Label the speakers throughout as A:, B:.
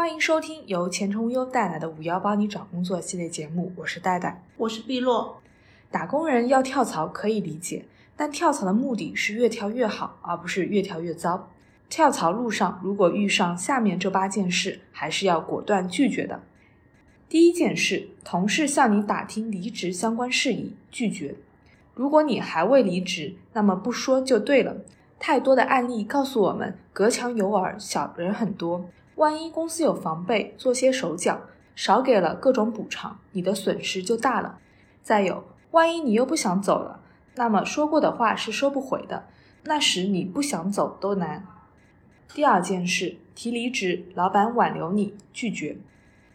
A: 欢迎收听由前程无忧带来的“五幺帮你找工作”系列节目，我是戴戴，
B: 我是碧落。
A: 打工人要跳槽可以理解，但跳槽的目的是越跳越好，而不是越跳越糟。跳槽路上如果遇上下面这八件事，还是要果断拒绝的。第一件事，同事向你打听离职相关事宜，拒绝。如果你还未离职，那么不说就对了。太多的案例告诉我们，隔墙有耳，小人很多。万一公司有防备，做些手脚，少给了各种补偿，你的损失就大了。再有，万一你又不想走了，那么说过的话是收不回的，那时你不想走都难。第二件事，提离职，老板挽留你，拒绝。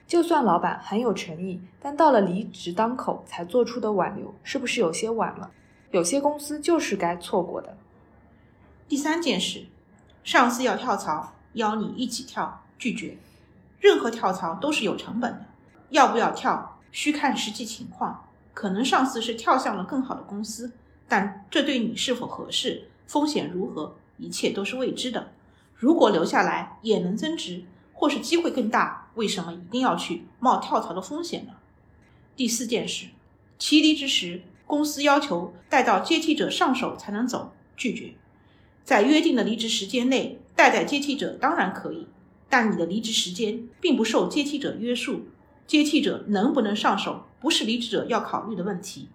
A: 就算老板很有诚意，但到了离职当口才做出的挽留，是不是有些晚了？有些公司就是该错过的。
B: 第三件事，上司要跳槽，邀你一起跳，拒绝。任何跳槽都是有成本的，要不要跳，需看实际情况。可能上司是跳向了更好的公司，但这对你是否合适，风险如何，一切都是未知的。如果留下来也能增值，或是机会更大，为什么一定要去冒跳槽的风险呢？第四件事，提离职时，公司要求待到接替者上手才能走，拒绝。在约定的离职时间内代代接替者当然可以，但你的离职时间并不受接替者约束，接替者能不能上手不是离职者要考虑的问题。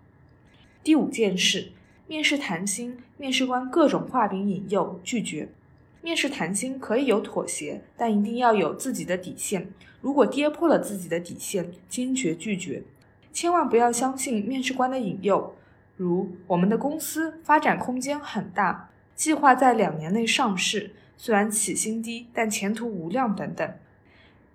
A: 第五件事，面试谈薪，面试官各种画饼引诱，拒绝。面试谈薪可以有妥协，但一定要有自己的底线。如果跌破了自己的底线，坚决拒绝。千万不要相信面试官的引诱，如我们的公司发展空间很大。计划在两年内上市，虽然起薪低，但前途无量等等。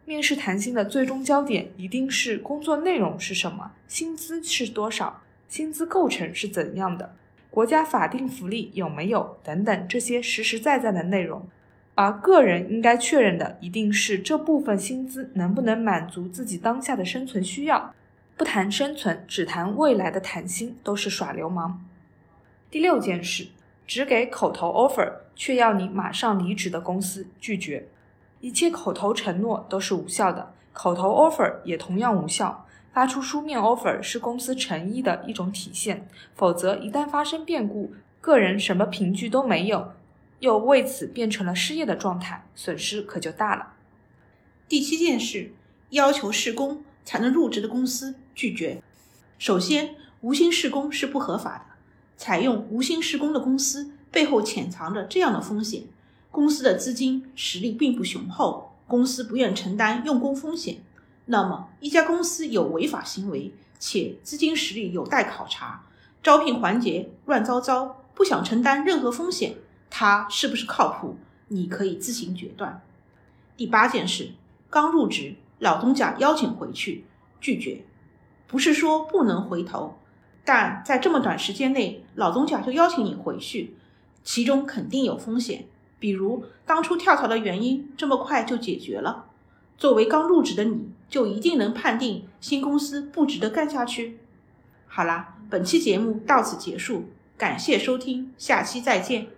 A: 面试谈薪的最终焦点一定是工作内容是什么，薪资是多少，薪资构成是怎样的，国家法定福利有没有等等这些实实在在的内容。而个人应该确认的一定是这部分薪资能不能满足自己当下的生存需要。不谈生存，只谈未来的谈薪都是耍流氓。第六件事。只给口头 offer，却要你马上离职的公司拒绝。一切口头承诺都是无效的，口头 offer 也同样无效。发出书面 offer 是公司诚意的一种体现，否则一旦发生变故，个人什么凭据都没有，又为此变成了失业的状态，损失可就大了。
B: 第七件事，要求试工才能入职的公司拒绝。首先，无薪试工是不合法的。采用无薪施工的公司背后潜藏着这样的风险：公司的资金实力并不雄厚，公司不愿承担用工风险。那么，一家公司有违法行为，且资金实力有待考察，招聘环节乱糟糟，不想承担任何风险，他是不是靠谱？你可以自行决断。第八件事：刚入职，老东家邀请回去，拒绝，不是说不能回头。但在这么短时间内，老东家就邀请你回去，其中肯定有风险。比如当初跳槽的原因这么快就解决了，作为刚入职的你，就一定能判定新公司不值得干下去？好啦，本期节目到此结束，感谢收听，下期再见。